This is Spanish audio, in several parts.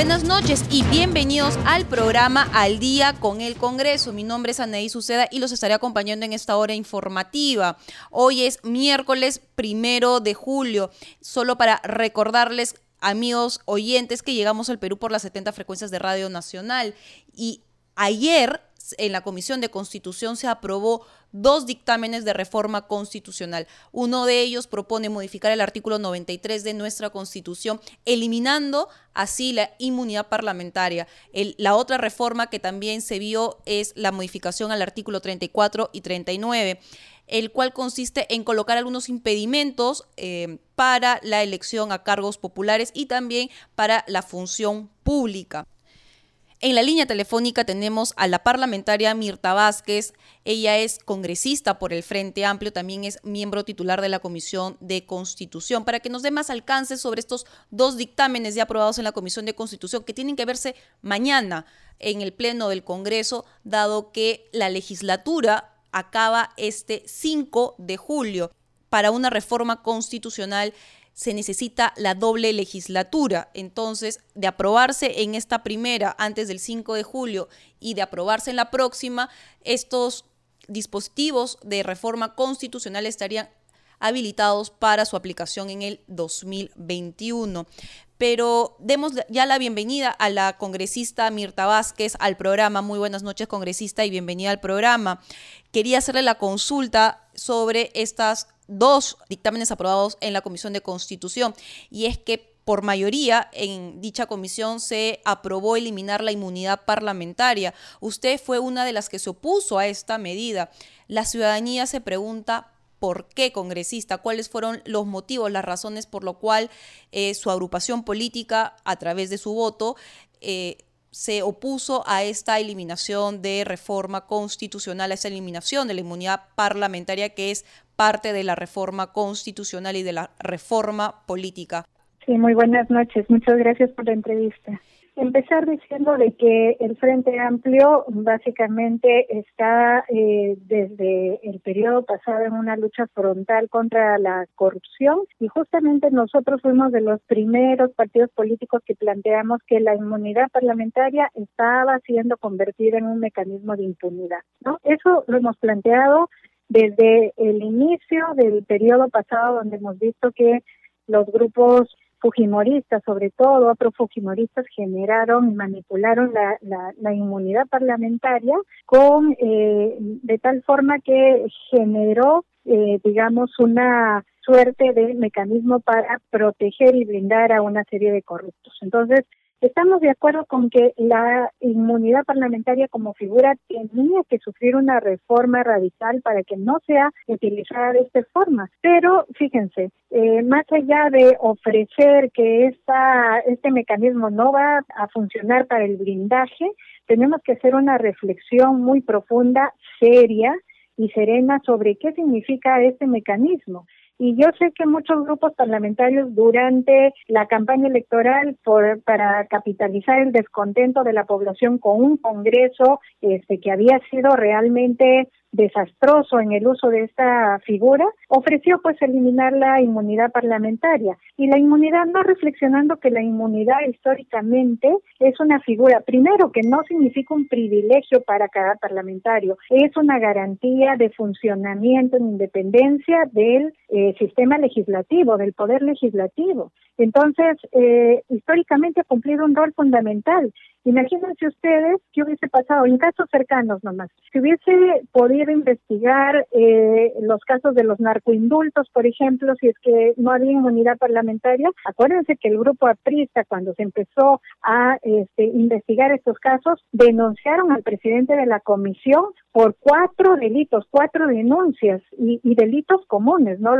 Buenas noches y bienvenidos al programa Al Día con el Congreso. Mi nombre es Anaí Suceda y los estaré acompañando en esta hora informativa. Hoy es miércoles primero de julio. Solo para recordarles, amigos oyentes, que llegamos al Perú por las 70 frecuencias de Radio Nacional. Y ayer en la Comisión de Constitución se aprobó dos dictámenes de reforma constitucional. Uno de ellos propone modificar el artículo 93 de nuestra Constitución, eliminando así la inmunidad parlamentaria. la otra reforma que también se vio es la modificación al artículo 34 y 39 el cual consiste en colocar algunos impedimentos eh, para la elección a cargos populares y también para la función pública. En la línea telefónica tenemos a la parlamentaria Mirta Vázquez. Ella es congresista por el Frente Amplio, también es miembro titular de la Comisión de Constitución, para que nos dé más alcance sobre estos dos dictámenes ya aprobados en la Comisión de Constitución que tienen que verse mañana en el Pleno del Congreso, dado que la legislatura acaba este 5 de julio para una reforma constitucional se necesita la doble legislatura. Entonces, de aprobarse en esta primera antes del 5 de julio y de aprobarse en la próxima, estos dispositivos de reforma constitucional estarían habilitados para su aplicación en el 2021. Pero demos ya la bienvenida a la congresista Mirta Vázquez al programa. Muy buenas noches, congresista, y bienvenida al programa. Quería hacerle la consulta sobre estas dos dictámenes aprobados en la Comisión de Constitución, y es que por mayoría en dicha comisión se aprobó eliminar la inmunidad parlamentaria. Usted fue una de las que se opuso a esta medida. La ciudadanía se pregunta por qué congresista, cuáles fueron los motivos, las razones por lo cual eh, su agrupación política, a través de su voto, eh, se opuso a esta eliminación de reforma constitucional, a esta eliminación de la inmunidad parlamentaria que es parte de la reforma constitucional y de la reforma política. Sí, muy buenas noches. Muchas gracias por la entrevista. Empezar diciendo de que el Frente Amplio básicamente está eh, desde el periodo pasado en una lucha frontal contra la corrupción y justamente nosotros fuimos de los primeros partidos políticos que planteamos que la inmunidad parlamentaria estaba siendo convertida en un mecanismo de impunidad. ¿no? Eso lo hemos planteado desde el inicio del periodo pasado donde hemos visto que los grupos fujimoristas, sobre todo fujimoristas, generaron y manipularon la, la, inmunidad parlamentaria con eh, de tal forma que generó, eh, digamos, una suerte de mecanismo para proteger y blindar a una serie de corruptos. Entonces, Estamos de acuerdo con que la inmunidad parlamentaria como figura tenía que sufrir una reforma radical para que no sea utilizada de esta forma. Pero fíjense, eh, más allá de ofrecer que esta, este mecanismo no va a funcionar para el blindaje, tenemos que hacer una reflexión muy profunda, seria y serena sobre qué significa este mecanismo. Y yo sé que muchos grupos parlamentarios durante la campaña electoral por, para capitalizar el descontento de la población con un Congreso este, que había sido realmente desastroso en el uso de esta figura, ofreció pues eliminar la inmunidad parlamentaria. Y la inmunidad no reflexionando que la inmunidad históricamente es una figura, primero que no significa un privilegio para cada parlamentario, es una garantía de funcionamiento en independencia del eh, sistema legislativo, del poder legislativo. Entonces, eh, históricamente ha cumplido un rol fundamental Imagínense ustedes qué hubiese pasado en casos cercanos nomás. Si hubiese podido investigar eh, los casos de los narcoindultos, por ejemplo, si es que no había inmunidad parlamentaria, acuérdense que el grupo aprista, cuando se empezó a este, investigar estos casos, denunciaron al presidente de la comisión por cuatro delitos, cuatro denuncias y, delitos comunes, ¿no?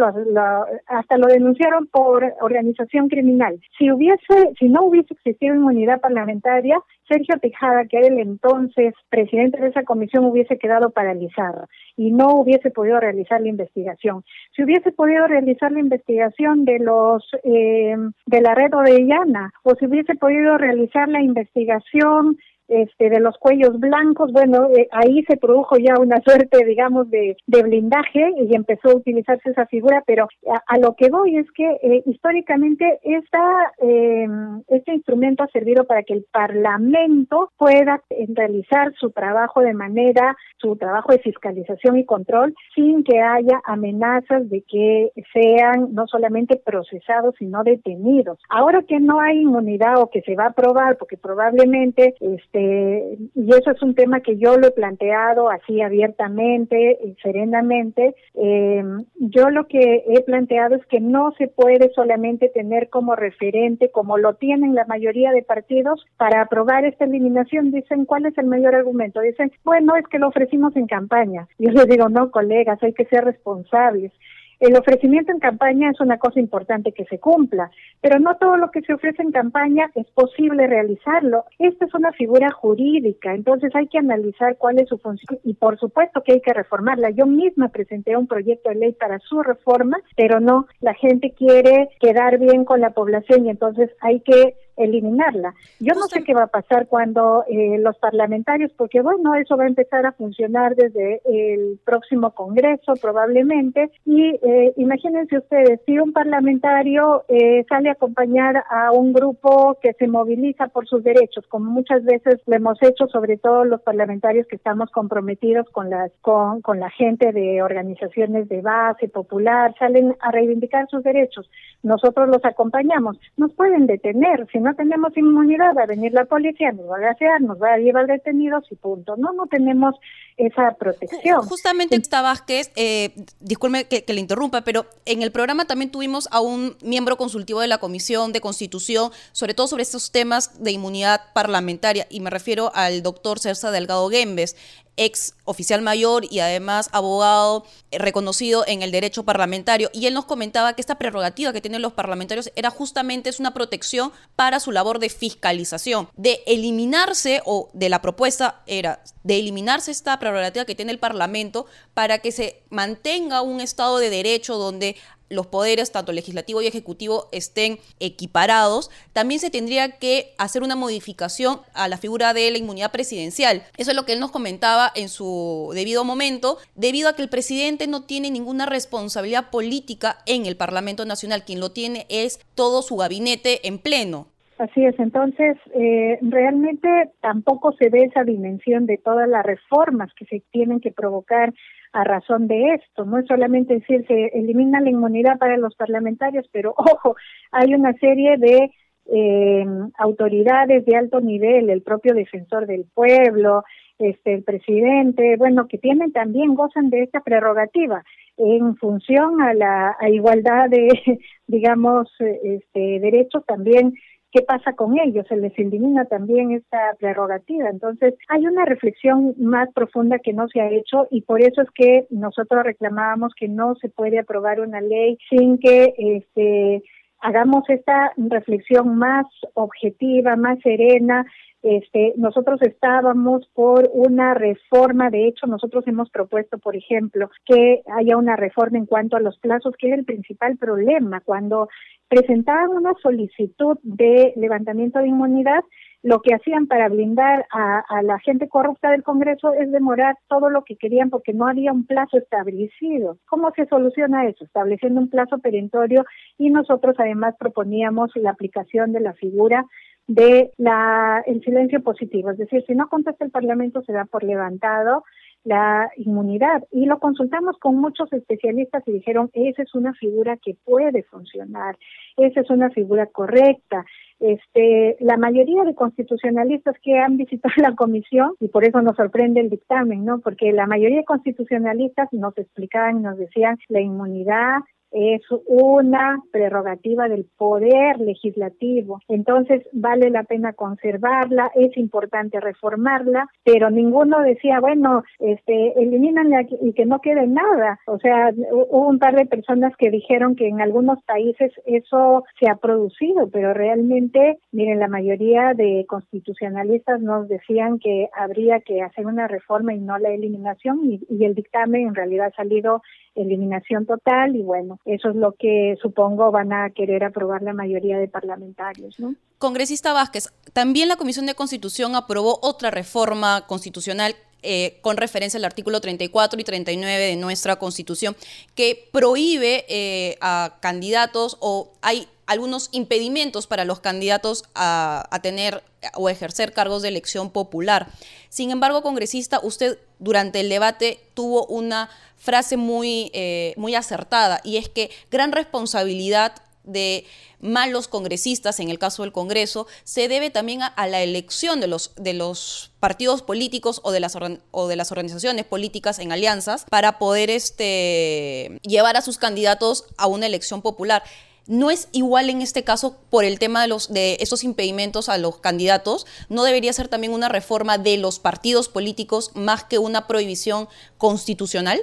hasta lo denunciaron por organización criminal. Si hubiese, si no hubiese existido inmunidad parlamentaria, Sergio Tejada, que era el entonces presidente de esa comisión, hubiese quedado paralizado y no hubiese podido realizar la investigación. Si hubiese podido realizar la investigación de los eh, de la red Orellana o si hubiese podido realizar la investigación este, de los cuellos blancos, bueno, eh, ahí se produjo ya una suerte, digamos, de, blindaje y empezó a utilizarse esa figura, pero a, lo que voy es que eh, históricamente esta, em, este instrumento ha servido para que el Parlamento pueda realizar su trabajo de manera, su trabajo de fiscalización y control, sin que haya amenazas de que sean no solamente procesados, sino detenidos. Ahora que no hay inmunidad o que se va a aprobar, porque probablemente este eh, y eso es un tema que yo lo he planteado así abiertamente y serenamente. Eh, yo lo que he planteado es que no se puede solamente tener como referente, como lo tienen la mayoría de partidos, para aprobar esta eliminación. Dicen, ¿cuál es el mayor argumento? Dicen, bueno, es que lo ofrecimos en campaña. Yo les digo, no, colegas, hay que ser responsables. El ofrecimiento en campaña es una cosa importante que se cumpla, pero no todo lo que se ofrece en campaña es posible realizarlo. Esta es una figura jurídica, entonces hay que analizar cuál es su función y por supuesto que hay que reformarla. Yo misma presenté un proyecto de ley para su reforma, pero no, la gente quiere quedar bien con la población y entonces hay que eliminarla. Yo no sé qué va a pasar cuando eh, los parlamentarios, porque bueno, eso va a empezar a funcionar desde el próximo Congreso probablemente, y eh, imagínense ustedes, si un parlamentario eh, sale a acompañar a un grupo que se moviliza por sus derechos, como muchas veces lo hemos hecho, sobre todo los parlamentarios que estamos comprometidos con, las, con, con la gente de organizaciones de base popular, salen a reivindicar sus derechos, nosotros los acompañamos, nos pueden detener, si no no tenemos inmunidad, va a venir la policía, nos va a gasear, nos va a llevar detenidos y punto. No, no tenemos esa protección. Justamente, esta Vázquez, eh, disculpe que, le interrumpa, pero en el programa también tuvimos a un miembro consultivo de la Comisión de Constitución, sobre todo sobre estos temas de inmunidad parlamentaria, y me refiero al doctor Cersa Delgado Gembes ex oficial mayor y además abogado eh, reconocido en el derecho parlamentario. Y él nos comentaba que esta prerrogativa que tienen los parlamentarios era justamente es una protección para su labor de fiscalización. De eliminarse, o de la propuesta era de eliminarse esta prerrogativa que tiene el Parlamento para que se mantenga un Estado de Derecho donde los poderes, tanto legislativo y ejecutivo, estén equiparados, también se tendría que hacer una modificación a la figura de la inmunidad presidencial. Eso es lo que él nos comentaba en su debido momento, debido a que el presidente no tiene ninguna responsabilidad política en el Parlamento Nacional. Quien lo tiene es todo su gabinete en pleno. Así es, entonces eh, realmente tampoco se ve esa dimensión de todas las reformas que se tienen que provocar a razón de esto. No es solamente decir se elimina la inmunidad para los parlamentarios, pero ojo, hay una serie de eh, autoridades de alto nivel, el propio defensor del pueblo, este, el presidente, bueno, que tienen también, gozan de esta prerrogativa en función a la igualdad de, digamos, este, derechos también ¿qué pasa con ellos? Se les elimina también esta prerrogativa. Entonces, hay una reflexión más profunda que no se ha hecho y por eso es que nosotros reclamábamos que no se puede aprobar una ley sin que este hagamos esta reflexión más objetiva, más serena, este, nosotros estábamos por una reforma, de hecho nosotros hemos propuesto, por ejemplo, que haya una reforma en cuanto a los plazos, que es el principal problema. Cuando presentaban una solicitud de levantamiento de inmunidad, lo que hacían para blindar a, la gente corrupta del Congreso es demorar todo lo que querían porque no había un plazo establecido. ¿Cómo se soluciona eso? Estableciendo un plazo perentorio y nosotros además proponíamos la aplicación de la figura de la el silencio positivo, es decir, si no contesta el Parlamento se da por levantado la inmunidad y lo consultamos con muchos especialistas y dijeron esa es una figura que puede funcionar, esa es una figura correcta. Este, la mayoría de constitucionalistas que han visitado la comisión y por eso nos sorprende el dictamen, ¿no? Porque la mayoría de constitucionalistas nos explicaban, nos decían la inmunidad es una prerrogativa del poder legislativo. Entonces, vale la pena conservarla, es importante reformarla, pero ninguno decía, bueno, este, elimínanla y que no quede nada. O sea, hubo un par de personas que dijeron que en algunos países eso se ha producido, pero realmente, miren, la mayoría de constitucionalistas nos decían que habría que hacer una reforma y no la eliminación y, y el dictamen en realidad ha salido eliminación total y bueno, eso es lo que supongo van a querer aprobar la mayoría de parlamentarios, ¿no? Congresista Vázquez, también la Comisión de Constitución aprobó otra reforma constitucional eh, con referencia al artículo 34 y 39 de nuestra Constitución, que prohíbe eh, a candidatos o hay algunos impedimentos para los candidatos a, tener o ejercer cargos de elección popular. Sin embargo, congresista, usted durante el debate tuvo una frase muy, eh, muy acertada y es que gran responsabilidad de malos congresistas, en el caso del Congreso, se debe también a, a, la elección de los, de los partidos políticos o de, las, o de las organizaciones políticas en alianzas para poder este, llevar a sus candidatos a una elección popular. No es igual en este caso por el tema de, los, de esos impedimentos a los candidatos. ¿No debería ser también una reforma de los partidos políticos más que una prohibición constitucional?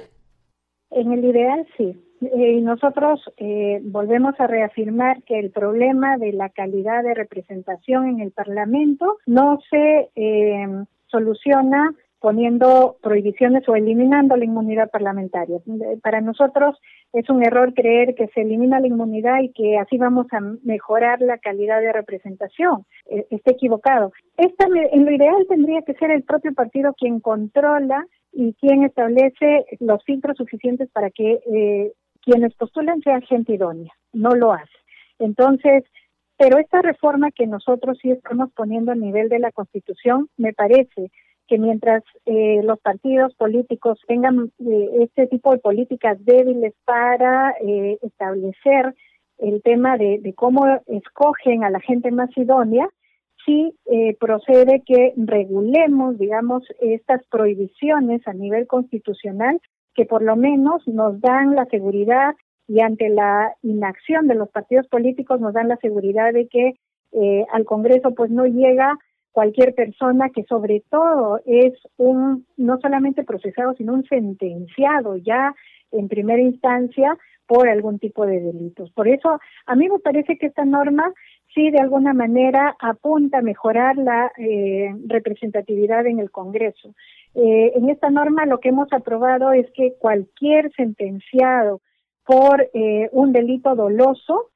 En el ideal sí. Eh, nosotros eh, volvemos a reafirmar que el problema de la calidad de representación en el Parlamento no se eh, soluciona poniendo prohibiciones o eliminando la inmunidad parlamentaria. Para nosotros es un error creer que se elimina la inmunidad y que así vamos a mejorar la calidad de representación. Está equivocado. Esta, en lo ideal tendría que ser el propio partido quien controla y quien establece los filtros suficientes para que eh, quienes postulan sean gente idónea. No lo hace. Entonces, pero esta reforma que nosotros sí estamos poniendo a nivel de la Constitución, me parece que mientras eh, los partidos políticos tengan eh, este tipo de políticas débiles para eh, establecer el tema de, de, cómo escogen a la gente más idónea, sí eh, procede que regulemos, digamos, estas prohibiciones a nivel constitucional que por lo menos nos dan la seguridad y ante la inacción de los partidos políticos nos dan la seguridad de que eh, al Congreso pues no llega cualquier persona que sobre todo es un no solamente procesado sino un sentenciado ya en primera instancia por algún tipo de delitos. Por eso a mí me parece que esta norma sí de alguna manera apunta a mejorar la eh, representatividad en el Congreso. Eh, en esta norma lo que hemos aprobado es que cualquier sentenciado por eh, un delito doloso,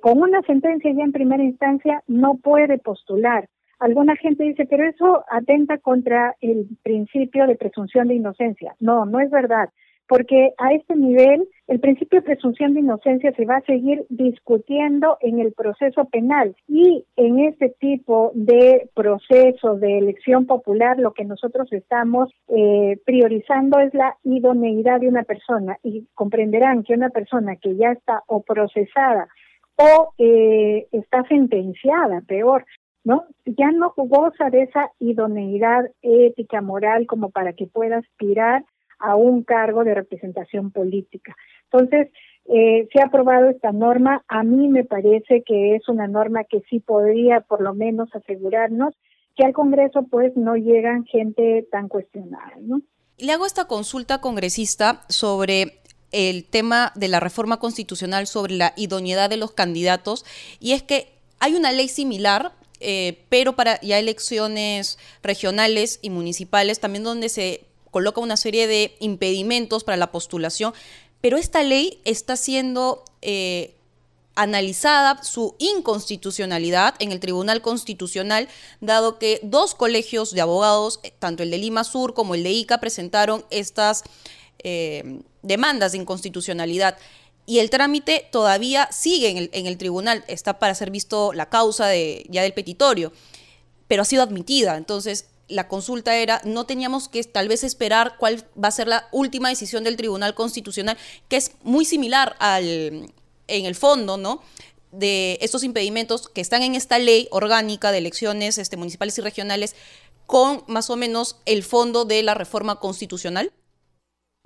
con una sentencia ya en primera instancia, no puede postular. Alguna gente dice, pero eso atenta contra el principio de presunción de inocencia. No, no es verdad porque a este nivel el principio de presunción de inocencia se va a seguir discutiendo en el proceso penal y en este tipo de proceso de elección popular lo que nosotros estamos eh, priorizando es la idoneidad de una persona y comprenderán que una persona que ya está o procesada o eh, está sentenciada, peor, ¿no? Ya no goza de esa idoneidad ética, moral, como para que pueda aspirar a un cargo de representación política. Entonces, eh, se ha aprobado esta norma. A mí me parece que es una norma que sí podría por lo menos asegurarnos que al Congreso pues no llegan gente tan cuestionada, ¿no? Le hago esta consulta congresista sobre el tema de la reforma constitucional sobre la idoneidad de los candidatos y es que hay una ley similar eh, pero para ya elecciones regionales y municipales también donde se coloca una serie de impedimentos para la postulación, pero esta ley está siendo eh, analizada su inconstitucionalidad en el Tribunal Constitucional, dado que dos colegios de abogados, eh, tanto el de Lima Sur como el de ICA, presentaron estas demandas de inconstitucionalidad. Y el trámite todavía sigue en el, tribunal, está para ser visto la causa ya del petitorio, pero ha sido admitida. Entonces, la consulta era, no teníamos que tal vez esperar cuál va a ser la última decisión del Tribunal Constitucional, que es muy similar al, en el fondo, ¿no? de estos impedimentos que están en esta ley orgánica de elecciones este, municipales y regionales con más o menos el fondo de la reforma constitucional?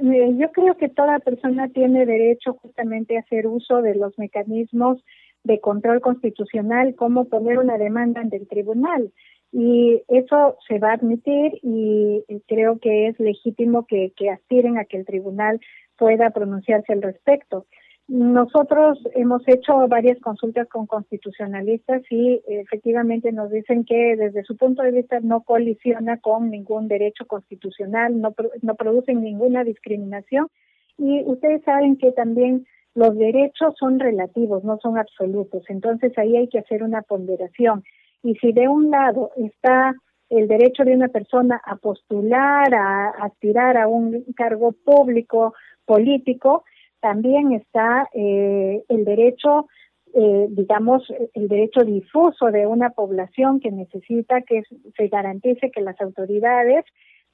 Eh, yo creo que toda persona tiene derecho justamente a hacer uso de los mecanismos de control constitucional, como poner una demanda ante el tribunal. Y eso se va a admitir y creo que es legítimo que, que aspiren a que el tribunal pueda pronunciarse al respecto. Nosotros hemos hecho varias consultas con constitucionalistas y efectivamente nos dicen que desde su punto de vista no colisiona con ningún derecho constitucional, no, no producen ninguna discriminación y ustedes saben que también los derechos son relativos, no son absolutos, entonces ahí hay que hacer una ponderación. Y si de un lado está el derecho de una persona a postular, a aspirar a un cargo público, político, también está eh, el derecho, eh, digamos, el derecho difuso de una población que necesita que se garantice que las autoridades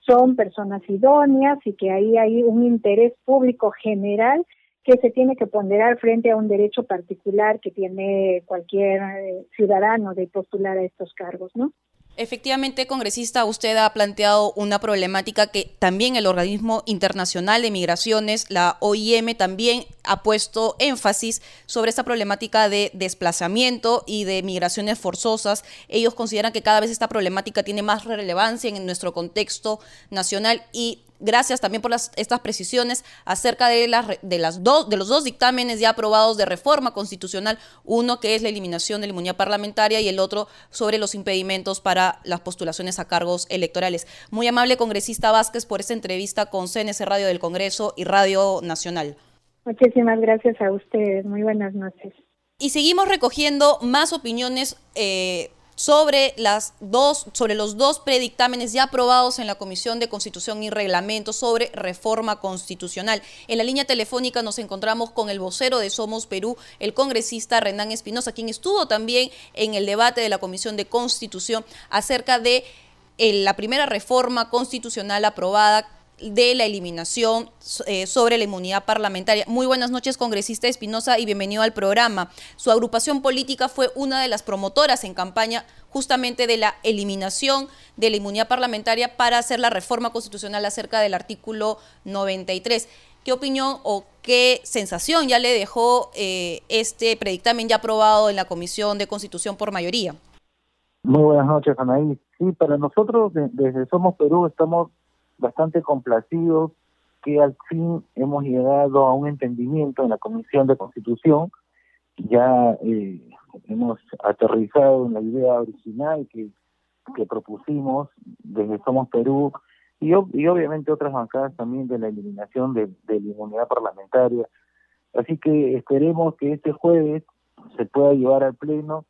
son personas idóneas y que ahí hay un interés público general que se tiene que ponderar frente a un derecho particular que tiene cualquier eh, ciudadano de postular a estos cargos, ¿no? Efectivamente, congresista, usted ha planteado una problemática que también el Organismo Internacional de Migraciones, la OIM, también ha puesto énfasis sobre esta problemática de desplazamiento y de migraciones forzosas. Ellos consideran que cada vez esta problemática tiene más relevancia en nuestro contexto nacional y gracias también por las, estas precisiones acerca de, las, de, las dos, de los dos dictámenes ya aprobados de reforma constitucional, uno que es la eliminación de la inmunidad parlamentaria y el otro sobre los impedimentos para las postulaciones a cargos electorales. Muy amable congresista Vázquez por esta entrevista con CNC Radio del Congreso y Radio Nacional. Muchísimas gracias a ustedes. Muy buenas noches. Y seguimos recogiendo más opiniones eh, sobre, las dos, sobre los dos predictámenes ya aprobados en la Comisión de Constitución y Reglamento sobre reforma constitucional. En la línea telefónica nos encontramos con el vocero de Somos Perú, el congresista Renán Espinosa, quien estuvo también en el debate de la Comisión de Constitución acerca de eh, la primera reforma constitucional aprobada de la eliminación eh, sobre la inmunidad parlamentaria. Muy buenas noches, congresista Espinosa, y bienvenido al programa. Su agrupación política fue una de las promotoras en campaña justamente de la eliminación de la inmunidad parlamentaria para hacer la reforma constitucional acerca del artículo 93. ¿Qué opinión o qué sensación ya le dejó eh, este predictamen ya aprobado en la Comisión de Constitución por mayoría? Muy buenas noches, Anaí. Sí, para nosotros desde Somos Perú estamos bastante complacidos que al fin hemos llegado a un entendimiento en la Comisión de Constitución. Ya eh, hemos aterrizado en la idea original que, que propusimos desde Somos Perú y, y obviamente otras bancadas también de la eliminación de, de la inmunidad parlamentaria. Así que esperemos que este jueves se pueda llevar al Pleno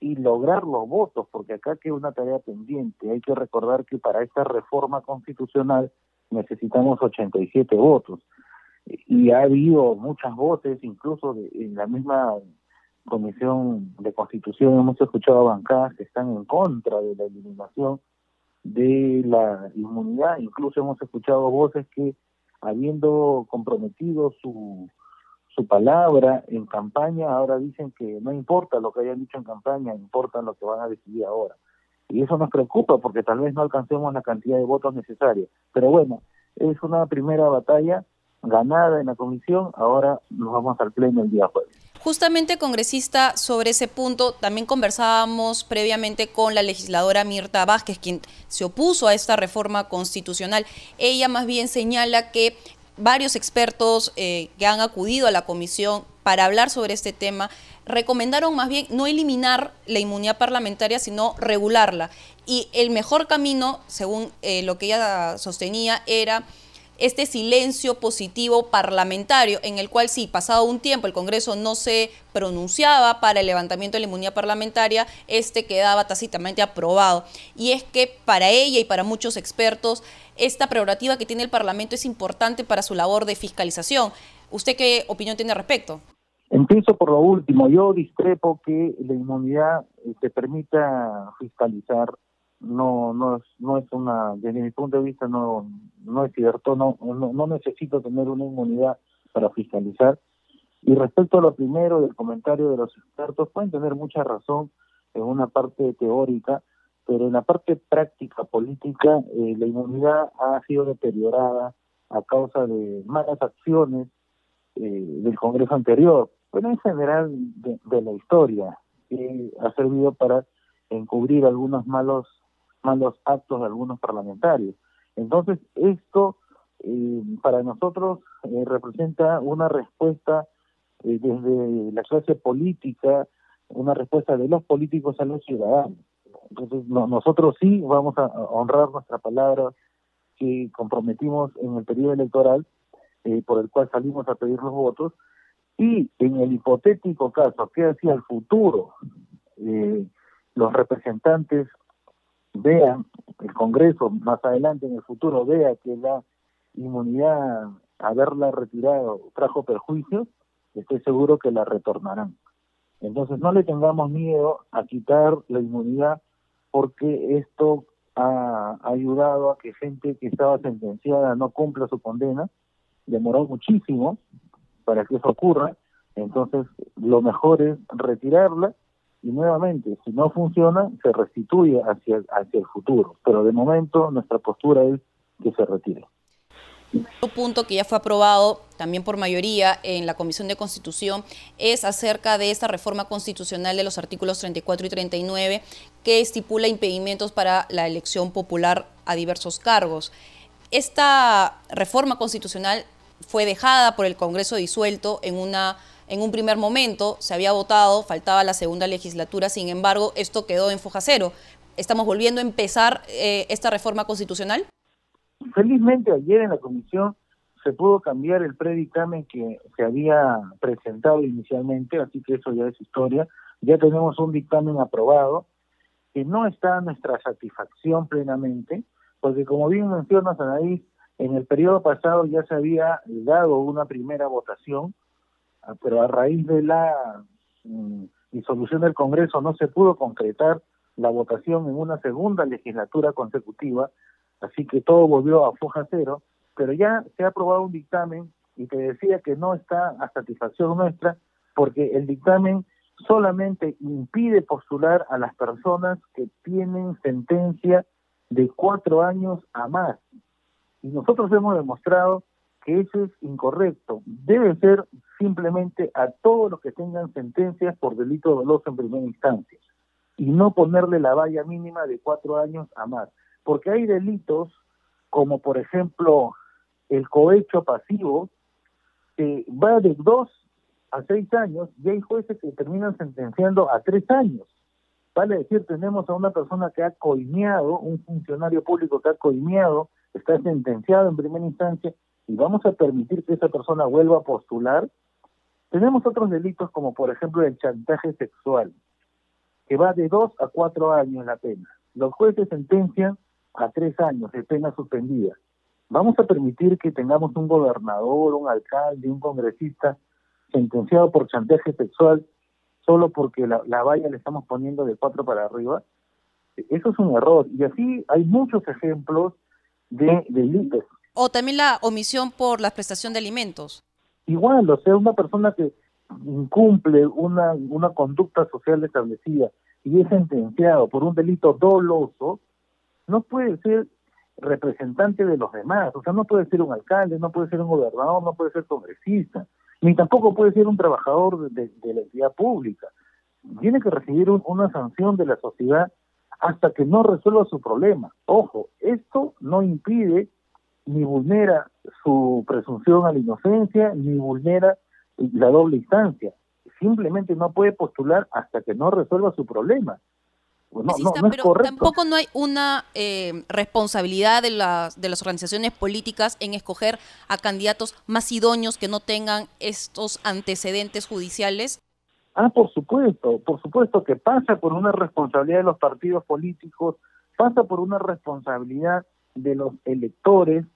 y lograr los votos, porque acá queda una tarea pendiente. Hay que recordar que para esta reforma constitucional necesitamos 87 votos. Y ha habido muchas voces, incluso en la misma Comisión de Constitución hemos escuchado bancadas que están en contra de la eliminación de la inmunidad, incluso hemos escuchado voces que habiendo comprometido su su palabra en campaña, ahora dicen que no importa lo que hayan dicho en campaña, importa lo que van a decidir ahora. Y eso nos preocupa porque tal vez no alcancemos la cantidad de votos necesarios. Pero bueno, es una primera batalla ganada en la comisión, ahora nos vamos al pleno el día jueves. Justamente, congresista, sobre ese punto, también conversábamos previamente con la legisladora Mirta Vázquez, quien se opuso a esta reforma constitucional. Ella más bien señala que varios expertos eh, que han acudido a la comisión para hablar sobre este tema recomendaron más bien no eliminar la inmunidad parlamentaria, sino regularla. Y el mejor camino, según eh, lo que ella sostenía, era este silencio positivo parlamentario, en el cual si pasado un tiempo el Congreso no se pronunciaba para el levantamiento de la inmunidad parlamentaria, este quedaba tácitamente aprobado. Y es que para ella y para muchos expertos, esta prerrogativa que tiene el Parlamento es importante para su labor de fiscalización. ¿Usted qué opinión tiene al respecto? Empiezo por lo último. Yo discrepo que la inmunidad eh, te permita fiscalizar no no es no es una desde mi punto de vista no no es cierto no no, no necesito tener una inmunidad para fiscalizar y respecto a lo primero del comentario de los expertos pueden tener mucha razón en una parte teórica pero en la parte práctica política eh, la inmunidad ha sido deteriorada a causa de malas acciones eh, del Congreso anterior, pero en general de, la historia, que ha servido para encubrir algunos malos malos actos de algunos parlamentarios. Entonces, esto eh, para nosotros representa una respuesta desde la clase política, una respuesta de los políticos a los ciudadanos. Entonces, nosotros sí vamos a, honrar nuestra palabra que comprometimos en el periodo electoral por el cual salimos a pedir los votos y en el hipotético caso que hacia el futuro los representantes vean, el Congreso más adelante en el futuro vea que la inmunidad, haberla retirado, trajo perjuicios, estoy seguro que la retornarán. Entonces no le tengamos miedo a quitar la inmunidad porque esto ha ayudado a que gente que estaba sentenciada no cumpla su condena, demoró muchísimo para que eso ocurra, entonces lo mejor es retirarla y nuevamente, si no funciona, se restituye hacia, hacia el futuro. Pero de momento nuestra postura es que se retire. Otro punto que ya fue aprobado también por mayoría en la Comisión de Constitución es acerca de esta reforma constitucional de los artículos 34 y 39 que estipula impedimentos para la elección popular a diversos cargos. Esta reforma constitucional fue dejada por el Congreso disuelto en una en un primer momento se había votado, faltaba la segunda legislatura, sin embargo, esto quedó en foja cero. ¿Estamos volviendo a empezar eh, esta reforma constitucional? Felizmente ayer en la comisión se pudo cambiar el predictamen que se había presentado inicialmente, así que eso ya es historia. Ya tenemos un dictamen aprobado que no está a nuestra satisfacción plenamente, porque como bien mencionas, Anaís, en el periodo pasado ya se había dado una primera votación Ah, pero a raíz de la mm, disolución del Congreso no se pudo concretar la votación en una segunda legislatura consecutiva, así que todo volvió a foja cero, pero ya se ha aprobado un dictamen y te decía que no está a satisfacción nuestra porque el dictamen solamente impide postular a las personas que tienen sentencia de cuatro años a más. Y nosotros hemos demostrado que eso es incorrecto. Debe ser simplemente a todos los que tengan sentencias por delito doloso en primera instancia y no ponerle la valla mínima de cuatro años a más. Porque hay delitos como por ejemplo el cohecho pasivo que va de dos a seis años y hay jueces que terminan sentenciando a tres años. Vale decir, tenemos a una persona que ha coimeado, un funcionario público que ha coimeado, está sentenciado en primera instancia y vamos a permitir que esa persona vuelva a postular, tenemos otros delitos como por ejemplo el chantaje sexual, que va de dos a cuatro años la pena. Los jueces sentencian a tres años de pena suspendida. Vamos a permitir que tengamos un gobernador, un alcalde, un congresista sentenciado por chantaje sexual solo porque la, la valla le estamos poniendo de cuatro para arriba. Eso es un error. Y así hay muchos ejemplos de delitos o también la omisión por la prestación de alimentos. Igual, o sea, una persona que incumple una, una conducta social establecida y es sentenciado por un delito doloso, no puede ser representante de los demás, o sea, no puede ser un alcalde, no puede ser un gobernador, no puede ser congresista, ni tampoco puede ser un trabajador de, la entidad pública. Tiene que recibir una sanción de la sociedad hasta que no resuelva su problema. Ojo, esto no impide ni vulnera su presunción a la inocencia, ni vulnera la doble instancia. Simplemente no puede postular hasta que no resuelva su problema. Pues no, no, pero tampoco no hay una eh, responsabilidad de las, de las organizaciones políticas en escoger a candidatos más idóneos que no tengan estos antecedentes judiciales. Ah, por supuesto, por supuesto que pasa por una responsabilidad de los partidos políticos, pasa por una responsabilidad de los electores,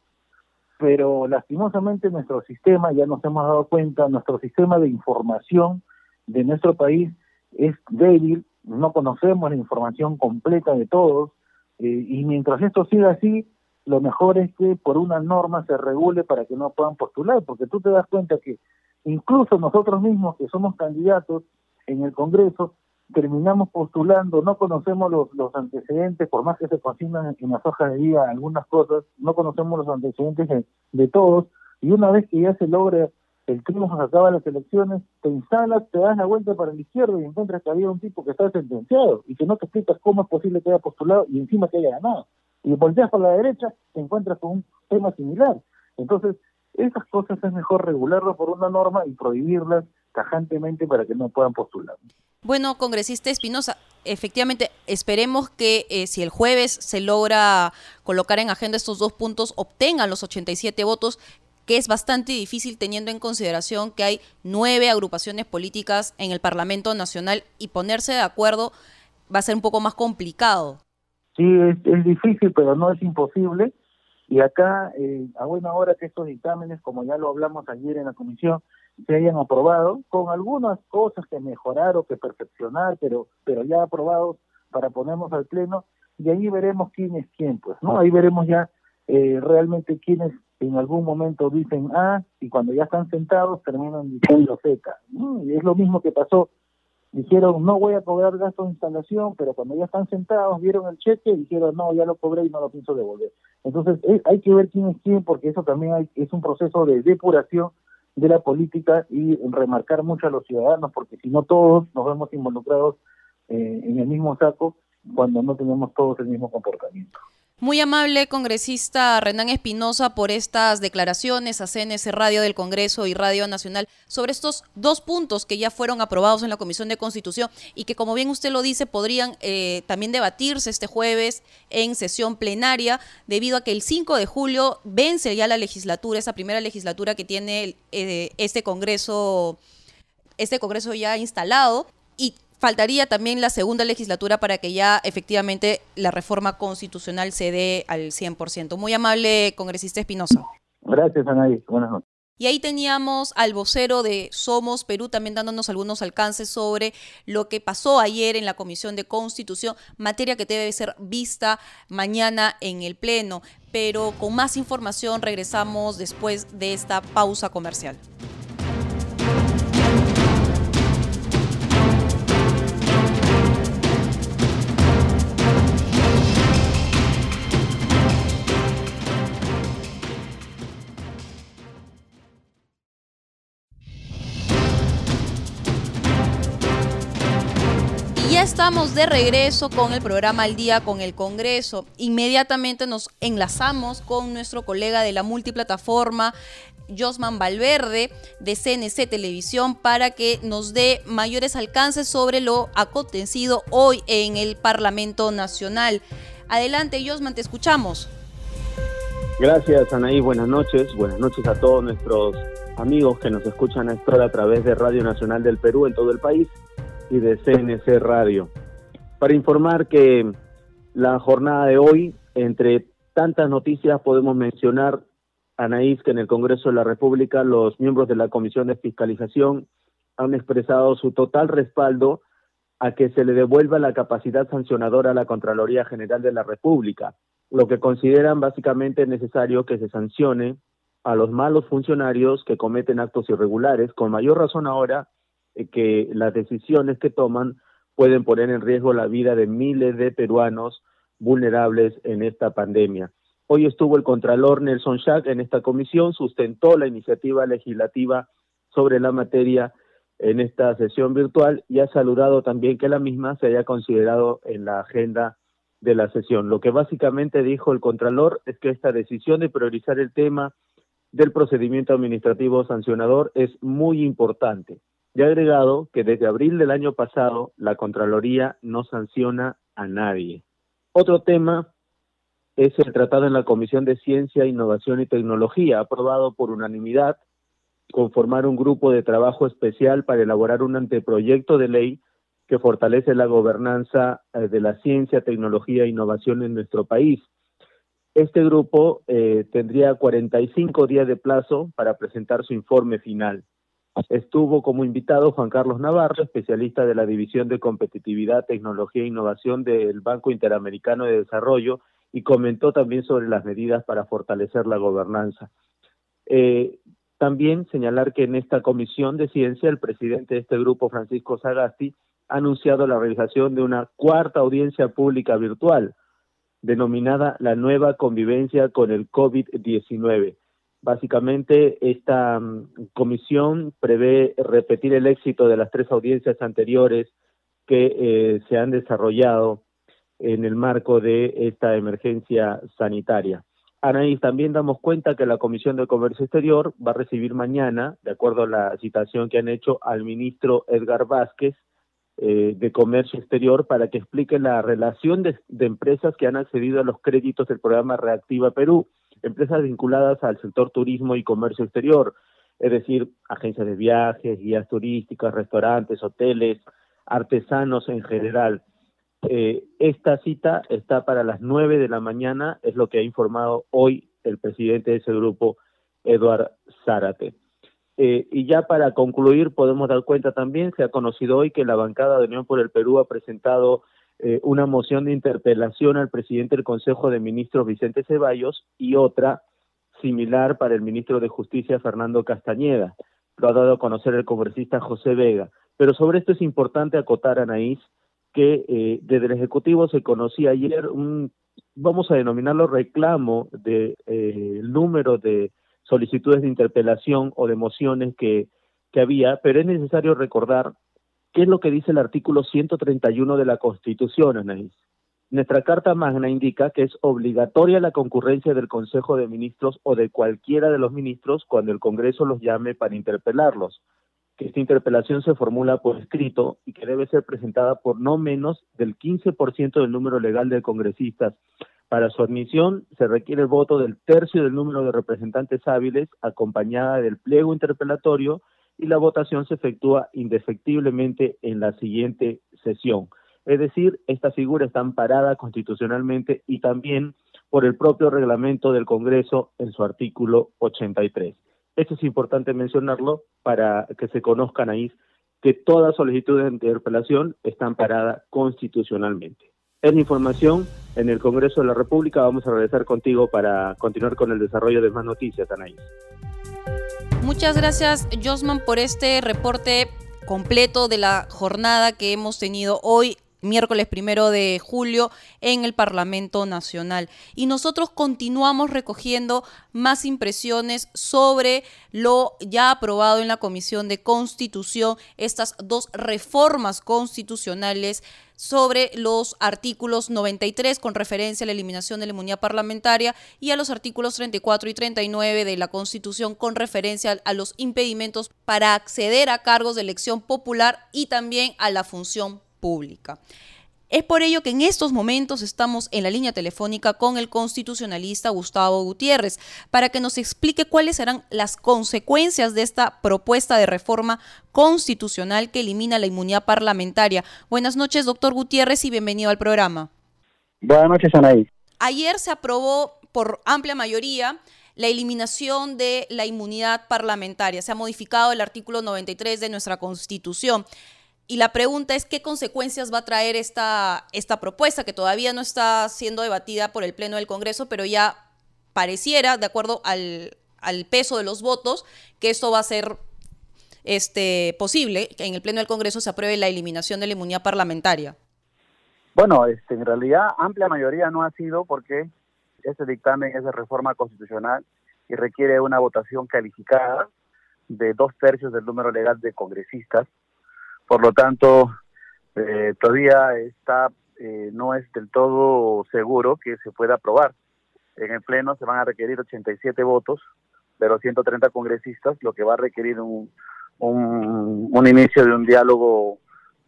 pero lastimosamente nuestro sistema, ya nos hemos dado cuenta, nuestro sistema de información de nuestro país es débil, no conocemos la información completa de todos, eh, y mientras esto siga así, lo mejor es que por una norma se regule para que no puedan postular, porque tú te das cuenta que incluso nosotros mismos que somos candidatos en el Congreso, terminamos postulando, no conocemos los, los antecedentes, por más que se consignan en las hojas de vida algunas cosas, no conocemos los antecedentes de, de todos, y una vez que ya se logra el triunfo, se acaban las elecciones, te instalas, te das la vuelta para la izquierda y encuentras que había un tipo que está sentenciado y que no te explicas cómo es posible que haya postulado y encima que haya ganado. Y volteas por la derecha, te encuentras con un tema similar. Entonces, esas cosas es mejor regularlas por una norma y prohibirlas tajantemente para que no puedan postular. Bueno, congresista Espinosa, efectivamente esperemos que eh, si el jueves se logra colocar en agenda estos dos puntos, obtengan los 87 votos, es bastante difícil teniendo en consideración que hay nueve agrupaciones políticas en el Parlamento Nacional y ponerse de acuerdo va a ser un poco más complicado. Sí, es, es difícil, pero no es imposible. Y acá, eh, a buena hora que estos dictámenes, como ya lo hablamos ayer en la comisión, se hayan aprobado, con algunas cosas que mejorar o que perfeccionar, pero, pero ya aprobados para ponernos al pleno, y ahí veremos quién es quién, pues, ¿no? Ahí veremos ya eh, realmente quiénes en algún momento dicen A y cuando ya están sentados terminan diciendo Z. Y es lo mismo que pasó. Dijeron, no voy a cobrar gasto de instalación, pero cuando ya están sentados, vieron el cheque y dijeron, no, ya lo cobré y no lo pienso devolver. Entonces, eh, hay que ver quién es quién, porque eso también hay, es un proceso de depuración de la política y remarcar mucho a los ciudadanos, porque si no todos nos vemos involucrados eh, en el mismo saco cuando no tenemos todos el mismo comportamiento. Muy amable congresista Renan Espinosa por estas declaraciones a CNS Radio del Congreso y Radio Nacional sobre estos dos puntos que ya fueron aprobados en la Comisión de Constitución y que, como bien usted lo dice, podrían eh, también debatirse este jueves en sesión plenaria debido a que el 5 de julio vence ya la legislatura, esa primera legislatura que tiene eh, este Congreso, este Congreso ya instalado y faltaría también la segunda legislatura para que ya efectivamente la reforma constitucional se dé al 100%. Muy amable, congresista Espinosa. Gracias, Anaí. Buenas noches. Y ahí teníamos al vocero de Somos Perú también dándonos algunos alcances sobre lo que pasó ayer en la Comisión de Constitución, materia que debe ser vista mañana en el Pleno. Pero con más información regresamos después de esta pausa comercial. Estamos de regreso con el programa Al Día con el Congreso. Inmediatamente nos enlazamos con nuestro colega de la multiplataforma, Josman Valverde, de CNC Televisión, para que nos dé mayores alcances sobre lo acontecido hoy en el Parlamento Nacional. Adelante, Josman, te escuchamos. Gracias, Anaí. Buenas noches. Buenas noches a todos nuestros amigos que nos escuchan a esta hora a través de Radio Nacional del Perú en todo el país y de CNC Radio. Para informar que la jornada de hoy, entre tantas noticias, podemos mencionar, Anaís, que en el Congreso de la República los miembros de la Comisión de Fiscalización han expresado su total respaldo a que se le devuelva la capacidad sancionadora a la Contraloría General de la República, lo que consideran básicamente necesario que se sancione a los malos funcionarios que cometen actos irregulares, con mayor razón ahora que las decisiones que toman pueden poner en riesgo la vida de miles de peruanos vulnerables en esta pandemia. Hoy estuvo el Contralor Nelson Schack en esta comisión, sustentó la iniciativa legislativa sobre la materia en esta sesión virtual y ha saludado también que la misma se haya considerado en la agenda de la sesión. Lo que básicamente dijo el Contralor es que esta decisión de priorizar el tema del procedimiento administrativo sancionador es muy importante y ha agregado que desde abril del año pasado la Contraloría no sanciona a nadie. Otro tema es el tratado en la Comisión de Ciencia, Innovación y Tecnología, aprobado por unanimidad, conformar un grupo de trabajo especial para elaborar un anteproyecto de ley que fortalece la gobernanza eh, de la ciencia, tecnología e innovación en nuestro país. Este grupo eh, tendría 45 días de plazo para presentar su informe final. Estuvo como invitado Juan Carlos Navarro, especialista de la División de Competitividad, Tecnología e Innovación del Banco Interamericano de Desarrollo, y comentó también sobre las medidas para fortalecer la gobernanza. Eh, también señalar que en esta comisión de ciencia el presidente de este grupo, Francisco Sagasti, ha anunciado la realización de una cuarta audiencia pública virtual denominada la nueva convivencia con el COVID-19. Básicamente, esta mm, comisión prevé repetir el éxito de las tres audiencias anteriores que eh, se han desarrollado en el marco de esta emergencia sanitaria. Anaís, también damos cuenta que la Comisión de Comercio Exterior va a recibir mañana, de acuerdo a la citación que han hecho al ministro Edgar Vázquez eh, de Comercio Exterior, para que explique la relación de, empresas que han accedido a los créditos del programa Reactiva Perú, empresas vinculadas al sector turismo y comercio exterior, es decir, agencias de viajes, guías turísticas, restaurantes, hoteles, artesanos en general. Eh, esta cita está para las nueve de la mañana, es lo que ha informado hoy el presidente de ese grupo, Eduard Zárate. Eh, y ya para concluir, podemos dar cuenta también, se ha conocido hoy que la bancada de Unión por el Perú ha presentado eh, una moción de interpelación al presidente del Consejo de Ministros, Vicente Ceballos, y otra similar para el ministro de Justicia, Fernando Castañeda. Lo ha dado a conocer el congresista José Vega. Pero sobre esto es importante acotar, Anaís, que eh, desde el Ejecutivo se conocía ayer un, vamos a denominarlo reclamo del de, eh, número de solicitudes de interpelación o de mociones que, que había, pero es necesario recordar qué es lo que dice el artículo 131 de la Constitución, Anaís. Nuestra Carta Magna indica que es obligatoria la concurrencia del Consejo de Ministros o de cualquiera de los ministros cuando el Congreso los llame para interpelarlos que esta interpelación se formula por escrito y que debe ser presentada por no menos del 15% del número legal de congresistas. Para su admisión se requiere el voto del tercio del número de representantes hábiles acompañada del pliego interpelatorio y la votación se efectúa indefectiblemente en la siguiente sesión. Es decir, esta figura está amparada constitucionalmente y también por el propio reglamento del Congreso en su artículo 83. Esto es importante mencionarlo para que se conozcan ahí que toda solicitud de interpelación está amparada constitucionalmente. Es la información en el Congreso de la República. Vamos a regresar contigo para continuar con el desarrollo de más noticias, Anaís. Muchas gracias, Josman, por este reporte completo de la jornada que hemos tenido hoy miércoles primero de julio en el Parlamento Nacional. Y nosotros continuamos recogiendo más impresiones sobre lo ya aprobado en la Comisión de Constitución, estas dos reformas constitucionales sobre los artículos 93 con referencia a la eliminación de la inmunidad parlamentaria y a los artículos 34 y 39 de la Constitución con referencia a los impedimentos para acceder a cargos de elección popular y también a la función pública. Es por ello que en estos momentos estamos en la línea telefónica con el constitucionalista Gustavo Gutiérrez para que nos explique cuáles serán las consecuencias de esta propuesta de reforma constitucional que elimina la inmunidad parlamentaria. Buenas noches, doctor Gutiérrez, y bienvenido al programa. Buenas noches, Anaí. Ayer se aprobó por amplia mayoría la eliminación de la inmunidad parlamentaria. Se ha modificado el artículo 93 de nuestra Constitución. Y la pregunta es qué consecuencias va a traer esta, esta propuesta, que todavía no está siendo debatida por el Pleno del Congreso, pero ya pareciera, de acuerdo al, al peso de los votos, que esto va a ser este, posible, que en el Pleno del Congreso se apruebe la eliminación de la inmunidad parlamentaria. Bueno, este, en realidad amplia mayoría no ha sido porque este dictamen es de reforma constitucional y requiere una votación calificada de dos tercios del número legal de congresistas por lo tanto, eh, todavía está eh, no es del todo seguro que se pueda aprobar. En el Pleno se van a requerir 87 votos de los 130 congresistas, lo que va a requerir un, un, inicio de un diálogo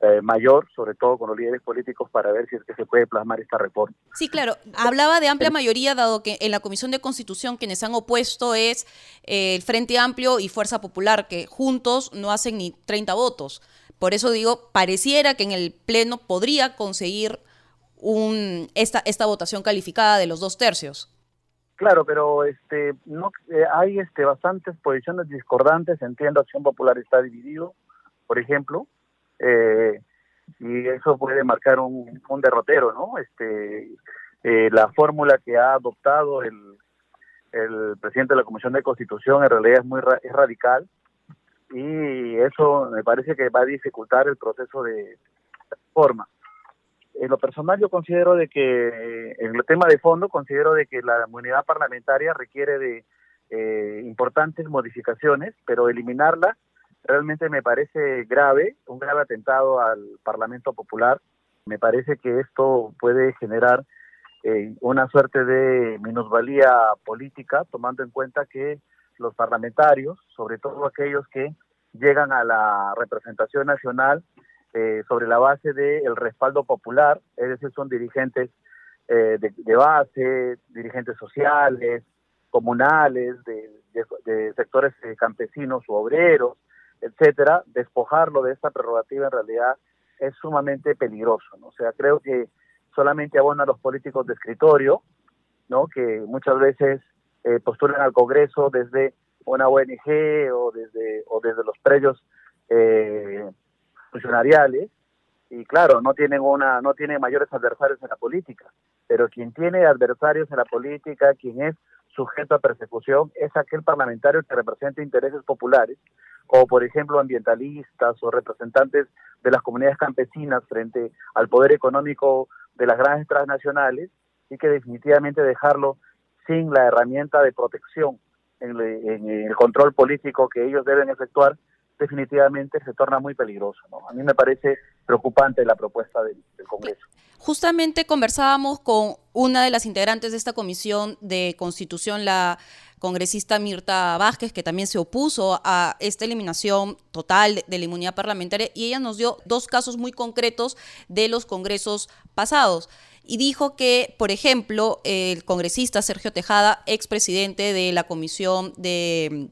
eh, mayor, sobre todo con los líderes políticos, para ver si es que se puede plasmar esta reforma. Sí, claro. Hablaba de amplia mayoría, dado que en la Comisión de Constitución quienes han opuesto es el Frente Amplio y Fuerza Popular, que juntos no hacen ni 30 votos. Por eso digo, pareciera que en el Pleno podría conseguir un, esta, esta votación calificada de los dos tercios. Claro, pero este no eh, hay este bastantes posiciones discordantes. Entiendo, Acción Popular está dividido, por ejemplo, eh, y eso puede marcar un, un derrotero, ¿no? Este eh, la fórmula que ha adoptado el, el presidente de la Comisión de Constitución en realidad es muy es radical y eso me parece que va a dificultar el proceso de, reforma. En lo personal yo considero de que, en el tema de fondo, considero de que la inmunidad parlamentaria requiere de eh, importantes modificaciones, pero eliminarla realmente me parece grave, un grave atentado al Parlamento Popular. Me parece que esto puede generar eh, una suerte de minusvalía política, tomando en cuenta que los parlamentarios, sobre todo aquellos que llegan a la representación nacional eh, sobre la base del respaldo popular, es decir, son dirigentes eh, de, base, dirigentes sociales, comunales, de, sectores campesinos u obreros, etcétera, despojarlo de esta prerrogativa en realidad es sumamente peligroso, ¿no? O sea, creo que solamente abona a los políticos de escritorio, ¿no? Que muchas veces eh, postulan al Congreso desde una ONG o desde o desde los predios eh, funcionariales. Y claro, no tienen una no tienen mayores adversarios en la política, pero quien tiene adversarios en la política, quien es sujeto a persecución es aquel parlamentario que representa intereses populares como por ejemplo ambientalistas o representantes de las comunidades campesinas frente al poder económico de las grandes transnacionales y que definitivamente dejarlo sin la herramienta de protección en, el control político que ellos deben efectuar definitivamente se torna muy peligroso. A mí me parece preocupante la propuesta del, Congreso. Justamente conversábamos con una de las integrantes de esta comisión de constitución, la congresista Mirta Vázquez, que también se opuso a esta eliminación total de la inmunidad parlamentaria, y ella nos dio dos casos muy concretos de los congresos pasados. Y dijo que, por ejemplo, el congresista Sergio Tejada, expresidente de la comisión de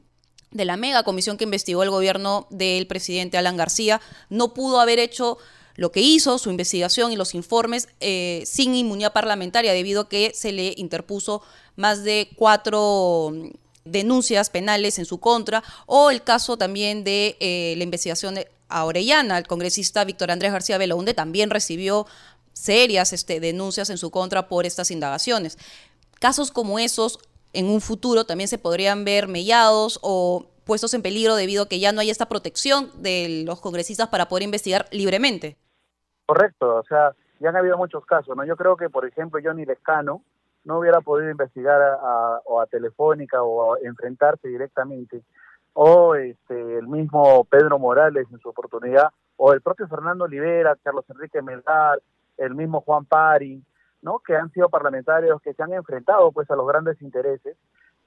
de la mega comisión que investigó el gobierno del presidente Alan García, no pudo haber hecho lo que hizo, su investigación y los informes eh, sin inmunidad parlamentaria, debido a que se le interpuso más de cuatro mm, denuncias penales en su contra, o el caso también de eh, la investigación de Orellana, el congresista Víctor Andrés García Belaunde también recibió serias este, denuncias en su contra por estas indagaciones. Casos como esos en un futuro también se podrían ver mellados o puestos en peligro debido a que ya no hay esta protección de los congresistas para poder investigar libremente. Correcto, o sea, ya han habido muchos casos, ¿no? Yo creo que, por ejemplo, Johnny Lescano no hubiera podido investigar a, a Telefónica o enfrentarse directamente, o este, el mismo Pedro Morales en su oportunidad, o el propio Fernando Olivera, Carlos Enrique Melgar, el mismo Juan Pari, ¿no? que han sido parlamentarios que se han enfrentado pues a los grandes intereses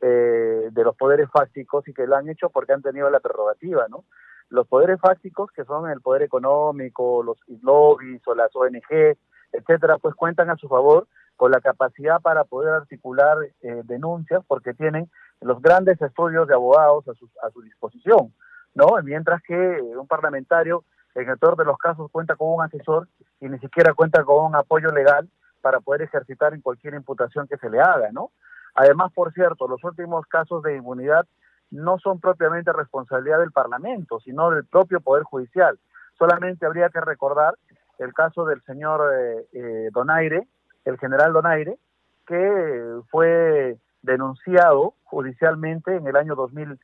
eh, de los poderes fácticos y que lo han hecho porque han tenido la prerrogativa, ¿no? Los poderes fácticos, que son el poder económico, los lobbies o las ONG, etcétera, pues cuentan a su favor con la capacidad para poder articular eh, denuncias porque tienen los grandes estudios de abogados a su, disposición, ¿no? Mientras que un parlamentario, en el peor de los casos, cuenta con un asesor y ni siquiera cuenta con un apoyo legal para poder ejercitar en cualquier imputación que se le haga, ¿no? Además, por cierto, los últimos casos de inmunidad no son propiamente responsabilidad del Parlamento, sino del propio Poder Judicial. Solamente habría que recordar el caso del señor eh, eh, Donaire, el general Donaire, que fue denunciado judicialmente en el año 2000,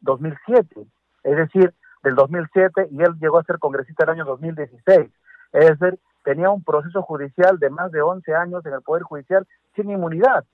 2007, es decir, del 2007 y él llegó a ser congresista el año 2016. Es decir, tenía un proceso judicial de más de 11 años en el Poder Judicial sin inmunidad.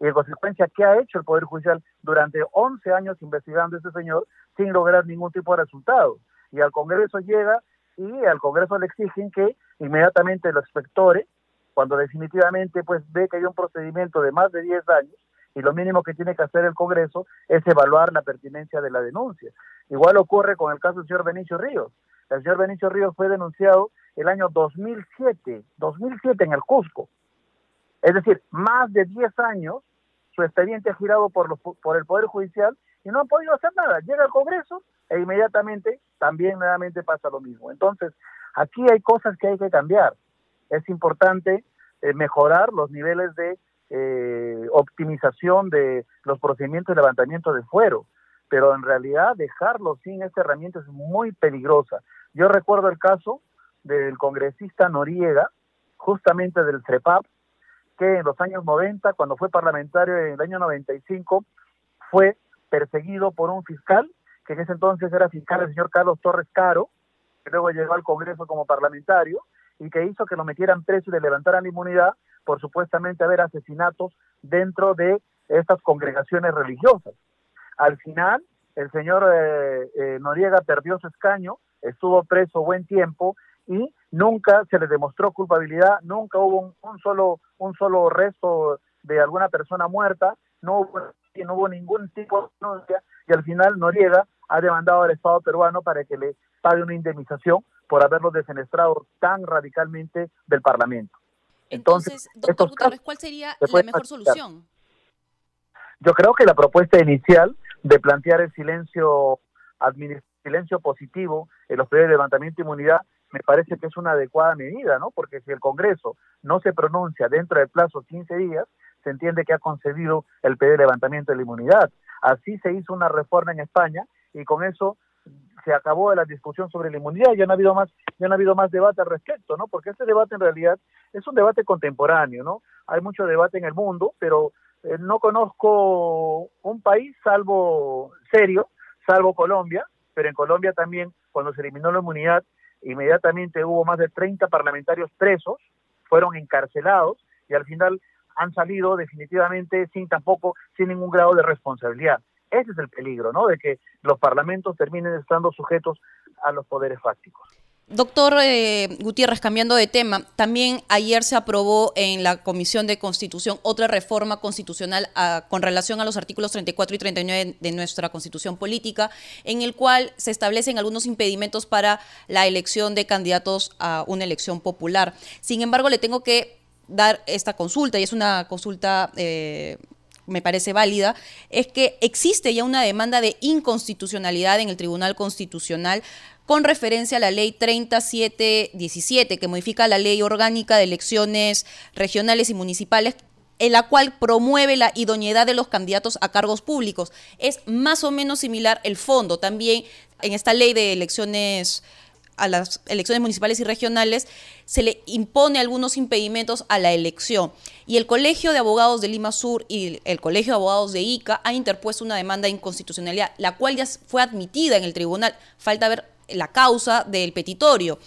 Y en consecuencia, ¿qué ha hecho el Poder Judicial durante 11 años investigando a este señor sin lograr ningún tipo de resultado? Y al Congreso llega y al Congreso le exigen que inmediatamente los inspectores, cuando definitivamente pues ve que hay un procedimiento de más de 10 años, y lo mínimo que tiene que hacer el Congreso es evaluar la pertinencia de la denuncia. Igual ocurre con el caso del señor Benicio Ríos. El señor Benicio Ríos fue denunciado el año 2007, 2007 en el Cusco. Es decir, más de 10 años su expediente ha girado por, por el Poder Judicial y no han podido hacer nada. Llega al Congreso e inmediatamente también nuevamente pasa lo mismo. Entonces, aquí hay cosas que hay que cambiar. Es importante eh, mejorar los niveles de eh, optimización de los procedimientos de levantamiento de fuero, pero en realidad dejarlo sin esta herramienta es muy peligrosa. Yo recuerdo el caso del congresista Noriega, justamente del CREPAP, que en los años 90, cuando fue parlamentario en el año 95, fue perseguido por un fiscal, que en ese entonces era fiscal el señor Carlos Torres Caro, que luego llegó al Congreso como parlamentario y que hizo que lo metieran preso y le levantaran la inmunidad por supuestamente haber asesinatos dentro de estas congregaciones religiosas. Al final, el señor eh, eh, Noriega perdió su escaño, estuvo preso buen tiempo y nunca se le demostró culpabilidad, nunca hubo un, solo un solo resto de alguna persona muerta, no hubo, no hubo ningún tipo de denuncia y al final Noriega ha demandado al Estado peruano para que le pague una indemnización por haberlo defenestrado tan radicalmente del Parlamento. Entonces, doctor Gutiérrez, ¿cuál sería la mejor solución? Yo creo que la propuesta inicial de plantear el silencio silencio positivo en los pedidos de levantamiento de inmunidad me parece que es una adecuada medida, ¿no? Porque si el Congreso no se pronuncia dentro del plazo 15 días, se entiende que ha concedido el pedido de levantamiento de la inmunidad. Así se hizo una reforma en España y con eso se acabó la discusión sobre la inmunidad, ya no ha habido más, ya no ha habido más debate al respecto, ¿no? Porque este debate en realidad es un debate contemporáneo, ¿no? Hay mucho debate en el mundo, pero eh, no conozco un país salvo serio, salvo Colombia, pero en Colombia también cuando se eliminó la inmunidad inmediatamente hubo más de 30 parlamentarios presos, fueron encarcelados y al final han salido definitivamente sin tampoco, sin ningún grado de responsabilidad. Ese es el peligro, ¿no? De que los parlamentos terminen estando sujetos a los poderes fácticos. Doctor eh, Gutiérrez, cambiando de tema, también ayer se aprobó en la Comisión de Constitución otra reforma constitucional ah, con relación a los artículos 34 y 39 de nuestra Constitución Política, en el cual se establecen algunos impedimentos para la elección de candidatos a una elección popular. Sin embargo, le tengo que dar esta consulta, y es una consulta eh, me parece válida, es que existe ya una demanda de inconstitucionalidad en el Tribunal Constitucional con referencia a la ley 3717, que modifica la ley orgánica de elecciones regionales y municipales en la cual promueve la idoneidad de los candidatos a cargos públicos. Es más o menos similar el fondo. También en esta ley de elecciones a las elecciones municipales y regionales, se le impone algunos impedimentos a la elección. Y el Colegio de Abogados de Lima Sur y el Colegio de Abogados de ICA ha interpuesto una demanda de inconstitucionalidad, la cual ya fue admitida en el tribunal. Falta ver la causa del petitorio.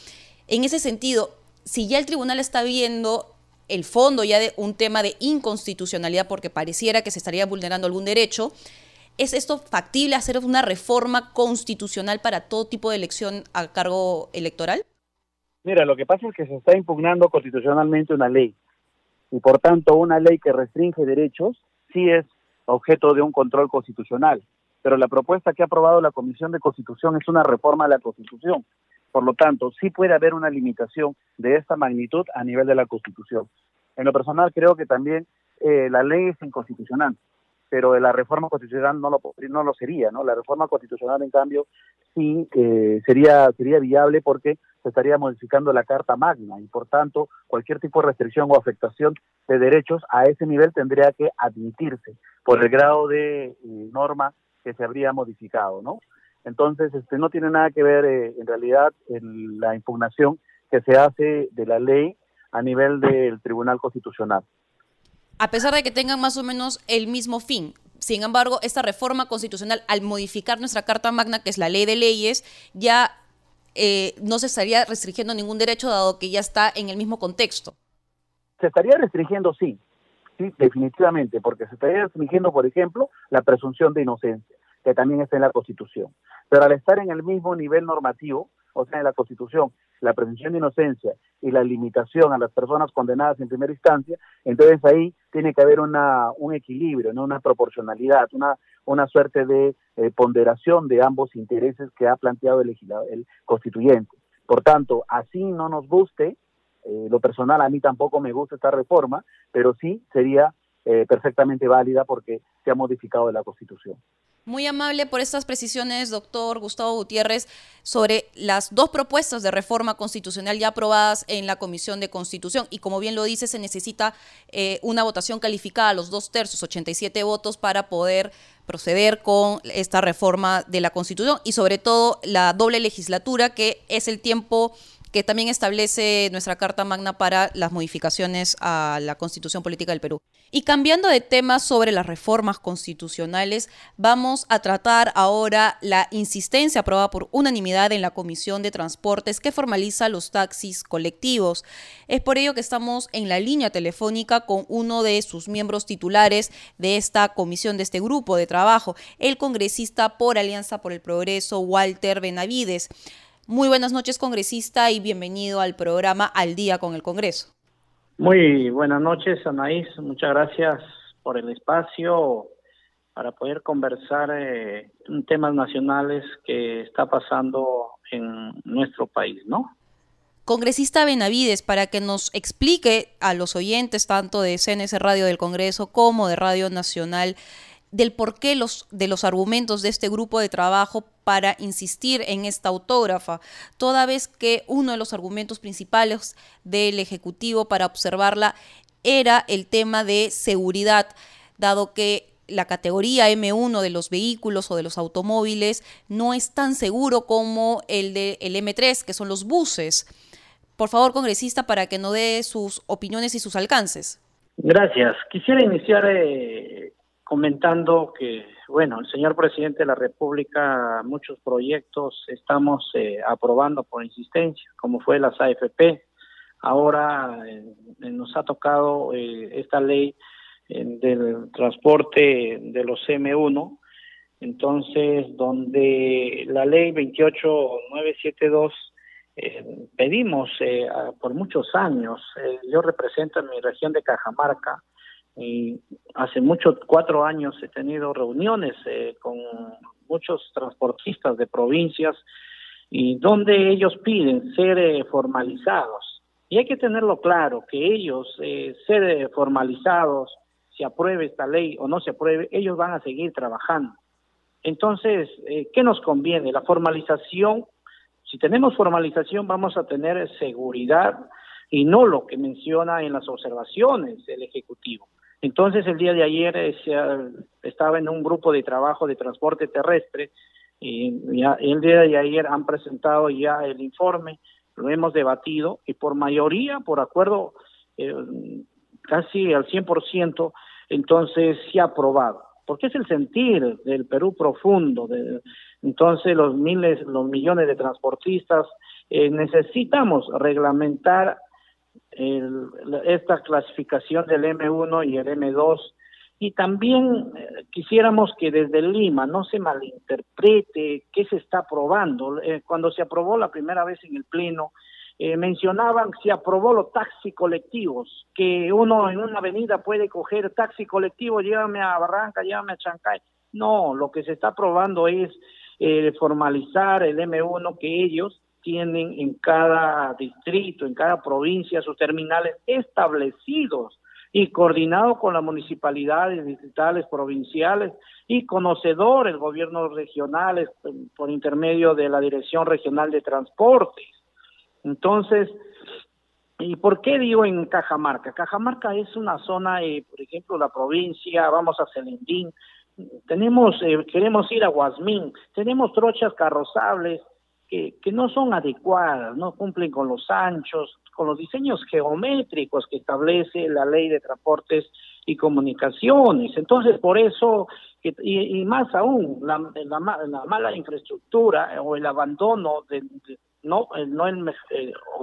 En ese sentido, si ya el tribunal está viendo el fondo ya de un tema de inconstitucionalidad porque pareciera que se estaría vulnerando algún derecho, ¿Es esto factible hacer una reforma constitucional para todo tipo de elección a cargo electoral? Mira, lo que pasa es que se está impugnando constitucionalmente una ley y por tanto una ley que restringe derechos sí es objeto de un control constitucional. Pero la propuesta que ha aprobado la Comisión de Constitución es una reforma a la Constitución. Por lo tanto, sí puede haber una limitación de esta magnitud a nivel de la Constitución. En lo personal creo que también eh, la ley es inconstitucional pero la reforma constitucional no lo, no lo sería, ¿no? La reforma constitucional, en cambio, sí eh, sería, sería viable porque se estaría modificando la Carta Magna y, por tanto, cualquier tipo de restricción o afectación de derechos a ese nivel tendría que admitirse por el grado de eh, norma que se habría modificado, ¿no? Entonces, este, no tiene nada que ver, eh, en realidad, en la impugnación que se hace de la ley a nivel del Tribunal Constitucional a pesar de que tengan más o menos el mismo fin. Sin embargo, esta reforma constitucional, al modificar nuestra Carta Magna, que es la ley de leyes, ya eh, no se estaría restringiendo ningún derecho, dado que ya está en el mismo contexto. Se estaría restringiendo, sí, sí, definitivamente, porque se estaría restringiendo, por ejemplo, la presunción de inocencia, que también está en la Constitución. Pero al estar en el mismo nivel normativo, o sea, en la Constitución, la presunción de inocencia y la limitación a las personas condenadas en primera instancia, entonces ahí tiene que haber una, un equilibrio, ¿no? una proporcionalidad, una, una suerte de eh, ponderación de ambos intereses que ha planteado el, el constituyente. Por tanto, así no nos guste, eh, lo personal a mí tampoco me gusta esta reforma, pero sí sería eh, perfectamente válida porque se ha modificado la Constitución. Muy amable por estas precisiones, doctor Gustavo Gutiérrez, sobre las dos propuestas de reforma constitucional ya aprobadas en la Comisión de Constitución. Y como bien lo dice, se necesita eh, una votación calificada a los dos tercios, 87 votos, para poder proceder con esta reforma de la Constitución y sobre todo la doble legislatura, que es el tiempo que también establece nuestra Carta Magna para las modificaciones a la Constitución Política del Perú. Y cambiando de tema sobre las reformas constitucionales, vamos a tratar ahora la insistencia aprobada por unanimidad en la Comisión de Transportes que formaliza los taxis colectivos. Es por ello que estamos en la línea telefónica con uno de sus miembros titulares de esta comisión, de este grupo de trabajo, el congresista por Alianza por el Progreso, Walter Benavides. Muy buenas noches, congresista, y bienvenido al programa Al Día con el Congreso. Muy buenas noches, Anaís. Muchas gracias por el espacio para poder conversar eh, temas nacionales que está pasando en nuestro país, ¿no? Congresista Benavides, para que nos explique a los oyentes tanto de CNS Radio del Congreso como de Radio Nacional del porqué los, de los argumentos de este grupo de trabajo para insistir en esta autógrafa, toda vez que uno de los argumentos principales del Ejecutivo para observarla era el tema de seguridad, dado que la categoría M1 de los vehículos o de los automóviles no es tan seguro como el de el M3, que son los buses. Por favor, congresista, para que no dé sus opiniones y sus alcances. Gracias. Quisiera iniciar eh, comentando que, bueno, el señor presidente de la República, muchos proyectos estamos eh, aprobando por insistencia, como fue las AFP. Ahora eh, nos ha tocado eh, esta ley del transporte de los M1, entonces, donde la ley 28972 pedimos por muchos años, yo represento en mi región de Cajamarca, y hace muchos, cuatro años he tenido reuniones eh, con muchos transportistas de provincias y donde ellos piden ser eh, formalizados. Y hay que tenerlo claro, que ellos, eh, ser formalizados, se apruebe esta ley o no se apruebe, ellos van a seguir trabajando. Entonces, ¿qué nos conviene? La formalización, si tenemos formalización vamos a tener seguridad y no lo que menciona en las observaciones el Ejecutivo. Entonces el día de ayer eh, estaba en un grupo de trabajo de transporte terrestre y el día de ayer han presentado ya el informe, lo hemos debatido y por mayoría, por acuerdo eh, casi al 100%, entonces se ha aprobado. Porque es el sentir del Perú profundo, de, entonces los miles, los millones de transportistas eh, necesitamos reglamentar el, esta clasificación del M1 y el M2 y también eh, quisiéramos que desde Lima no se malinterprete qué se está aprobando. Eh, cuando se aprobó la primera vez en el Pleno, eh, mencionaban se aprobó los taxis colectivos, que uno en una avenida puede coger taxi colectivo, llévame a Barranca, llévame a Chancay. No, lo que se está aprobando es formalizar el M1 que ellos tienen en cada distrito, en cada provincia sus terminales establecidos y coordinados con las municipalidades distritales, provinciales y conocedores, gobiernos regionales por intermedio de la Dirección Regional de Transportes. Entonces, ¿y por qué digo en Cajamarca? Cajamarca es una zona, eh, por ejemplo, la provincia, vamos a Celendín, tenemos, eh, queremos ir a Guasmín, tenemos trochas carrozables, que, que no son adecuadas, no cumplen con los anchos, con los diseños geométricos que establece la ley de transportes y comunicaciones. Entonces, por eso, y, más aún, la, la, mala infraestructura o el abandono, de, no, el, no, el,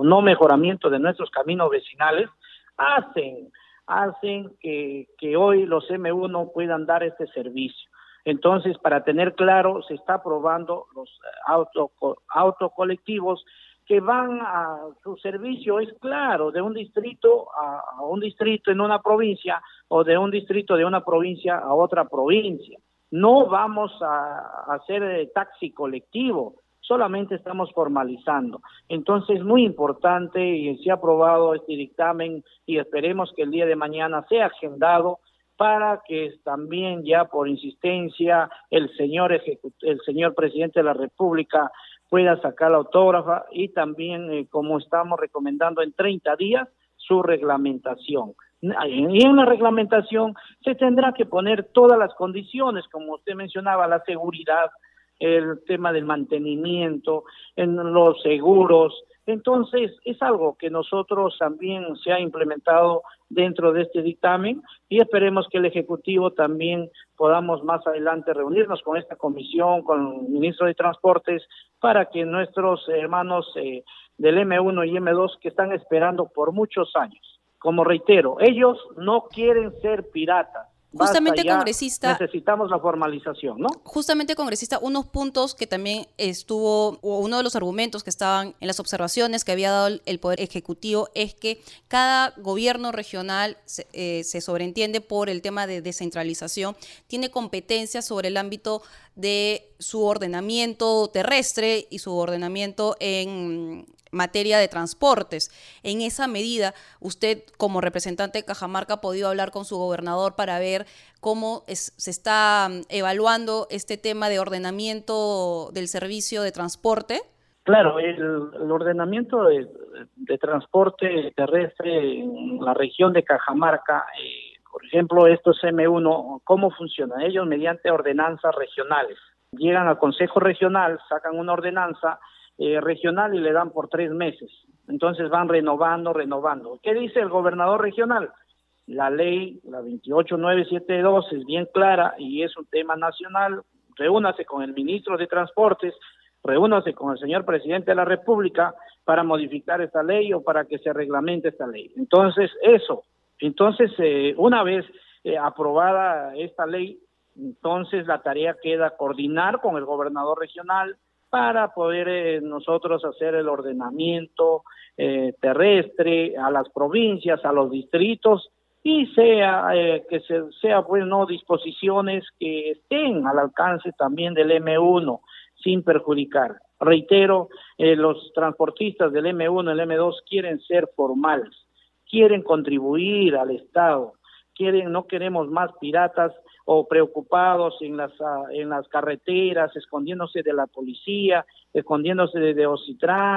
no mejoramiento de nuestros caminos vecinales, hacen, hacen que, que hoy los M1 puedan dar este servicio. Entonces, para tener claro, se está aprobando los auto, autocolectivos que van a su servicio, es claro, de un distrito a, un distrito en una provincia o de un distrito de una provincia a otra provincia. No vamos a, hacer eh, taxi colectivo, solamente estamos formalizando. Entonces, muy importante y se ha aprobado este dictamen y esperemos que el día de mañana sea agendado para que también ya por insistencia el señor el señor presidente de la República pueda sacar la autógrafa y también eh, como estamos recomendando en 30 días su reglamentación. Y en la reglamentación se tendrá que poner todas las condiciones, como usted mencionaba, la seguridad, el tema del mantenimiento, en los seguros, Entonces, es algo que nosotros también se ha implementado dentro de este dictamen y esperemos que el Ejecutivo también podamos más adelante reunirnos con esta comisión, con el ministro de Transportes, para que nuestros hermanos eh, del M1 y M2 que están esperando por muchos años, como reitero, ellos no quieren ser piratas, Justamente, congresista. Necesitamos la formalización, ¿no? Justamente, congresista, unos puntos que también estuvo, o uno de los argumentos que estaban en las observaciones que había dado el Poder Ejecutivo es que cada gobierno regional se, eh, se sobreentiende por el tema de descentralización, tiene competencias sobre el ámbito de su ordenamiento terrestre y su ordenamiento en materia de transportes. En esa medida, usted como representante de Cajamarca ha podido hablar con su gobernador para ver cómo se está mm, evaluando este tema de ordenamiento del servicio de transporte. Claro, el, ordenamiento de, transporte terrestre en la región de Cajamarca, eh, por ejemplo, esto es M1, ¿cómo funciona? Ellos mediante ordenanzas regionales. Llegan al Consejo Regional, sacan una ordenanza, eh, regional y le dan por tres meses. Entonces van renovando, renovando. ¿Qué dice el gobernador regional? La ley, la 28972, es bien clara y es un tema nacional. Reúnase con el ministro de Transportes, reúnase con el señor presidente de la República para modificar esta ley o para que se reglamente esta ley. Entonces, eso. Entonces, eh, una vez eh, aprobada esta ley, entonces la tarea queda coordinar con el gobernador regional, para poder eh, nosotros hacer el ordenamiento eh, terrestre a las provincias, a los distritos y sea eh, que se, sea pues no disposiciones que estén al alcance también del M1 sin perjudicar. Reitero, los transportistas del M1 y el M2 quieren ser formales, quieren contribuir al Estado, quieren no queremos más piratas o preocupados en las, ah, en las carreteras, escondiéndose de la policía, escondiéndose de, de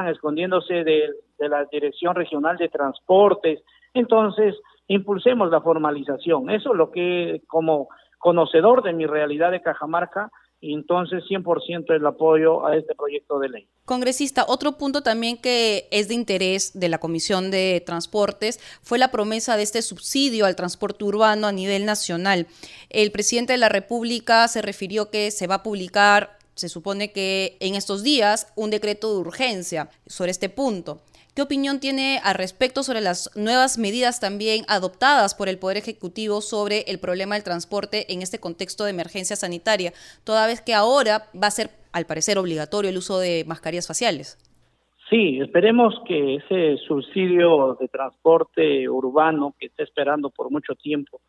escondiéndose de, de la Dirección Regional de Transportes. Entonces, impulsemos la formalización. Eso es lo que, como conocedor de mi realidad de Cajamarca, entonces 100% el apoyo a este proyecto de ley. Congresista, otro punto también que es de interés de la Comisión de Transportes fue la promesa de este subsidio al transporte urbano a nivel nacional. El presidente de la República se refirió que se va a publicar, se supone que en estos días, un decreto de urgencia sobre este punto. ¿Qué opinión tiene al respecto sobre las nuevas medidas también adoptadas por el Poder Ejecutivo sobre el problema del transporte en este contexto de emergencia sanitaria, toda vez que ahora va a ser, al parecer, obligatorio el uso de mascarillas faciales? Sí, esperemos que ese subsidio de transporte urbano que está esperando por mucho tiempo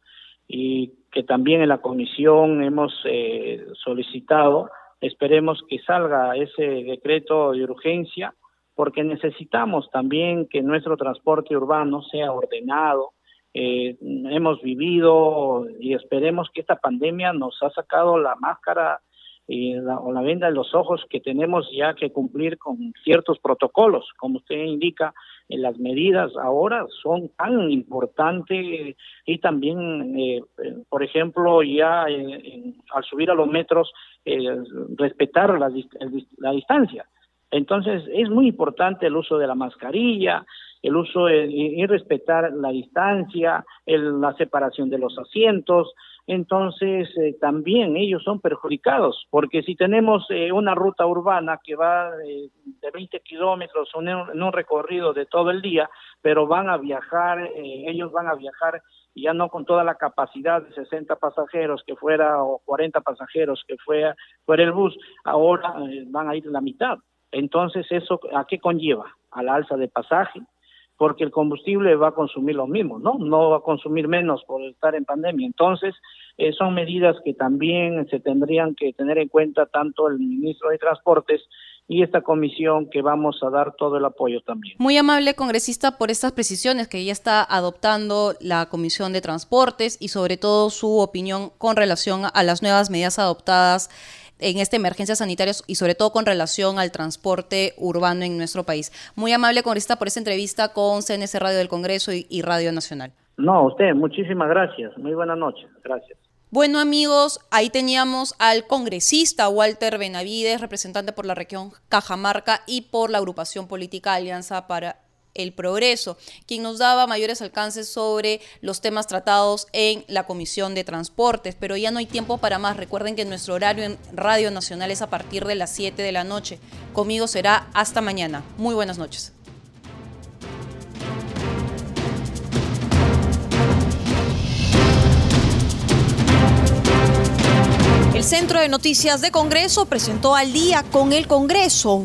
y que también en la comisión hemos eh, solicitado, esperemos que salga ese decreto de urgencia porque necesitamos también que nuestro transporte urbano sea ordenado. Eh, hemos vivido y esperemos que esta pandemia nos ha sacado la máscara y la, o la venda de los ojos que tenemos ya que cumplir con ciertos protocolos. Como usted indica, en las medidas ahora son tan importantes y también, eh, por ejemplo, ya al subir a los metros, eh, respetar la distancia entonces, es muy importante el uso de la mascarilla, el uso y respetar la distancia, la separación de los asientos. Entonces, eh, también ellos son perjudicados, porque si tenemos eh, una ruta urbana que va de 20 kilómetros en un, recorrido de todo el día, pero van a viajar, eh, ellos van a viajar ya no con toda la capacidad de 60 pasajeros que fuera o 40 pasajeros que fuera, fuera el bus, ahora van a ir la mitad. Entonces, ¿eso a qué conlleva? A la alza de pasaje, porque el combustible va a consumir lo mismo, ¿no? No va a consumir menos por estar en pandemia. Entonces, eh, son medidas que también se tendrían que tener en cuenta tanto el ministro de Transportes y esta comisión que vamos a dar todo el apoyo también. Muy amable congresista por estas precisiones que ya está adoptando la Comisión de Transportes y sobre todo su opinión con relación a las nuevas medidas adoptadas en esta emergencia sanitaria y sobre todo con relación al transporte urbano en nuestro país. Muy amable congresista por esta entrevista con CNC Radio del Congreso y, y Radio Nacional. No, usted, muchísimas gracias. Muy buenas noches. Gracias. Bueno amigos, ahí teníamos al congresista Walter Benavides, representante por la región Cajamarca y por la agrupación política Alianza para el Progreso, quien nos daba mayores alcances sobre los temas tratados en la Comisión de Transportes. Pero ya no hay tiempo para más. Recuerden que nuestro horario en Radio Nacional es a partir de las 7 de la noche. Conmigo será hasta mañana. Muy buenas noches. El Centro de Noticias de Congreso presentó al día con el Congreso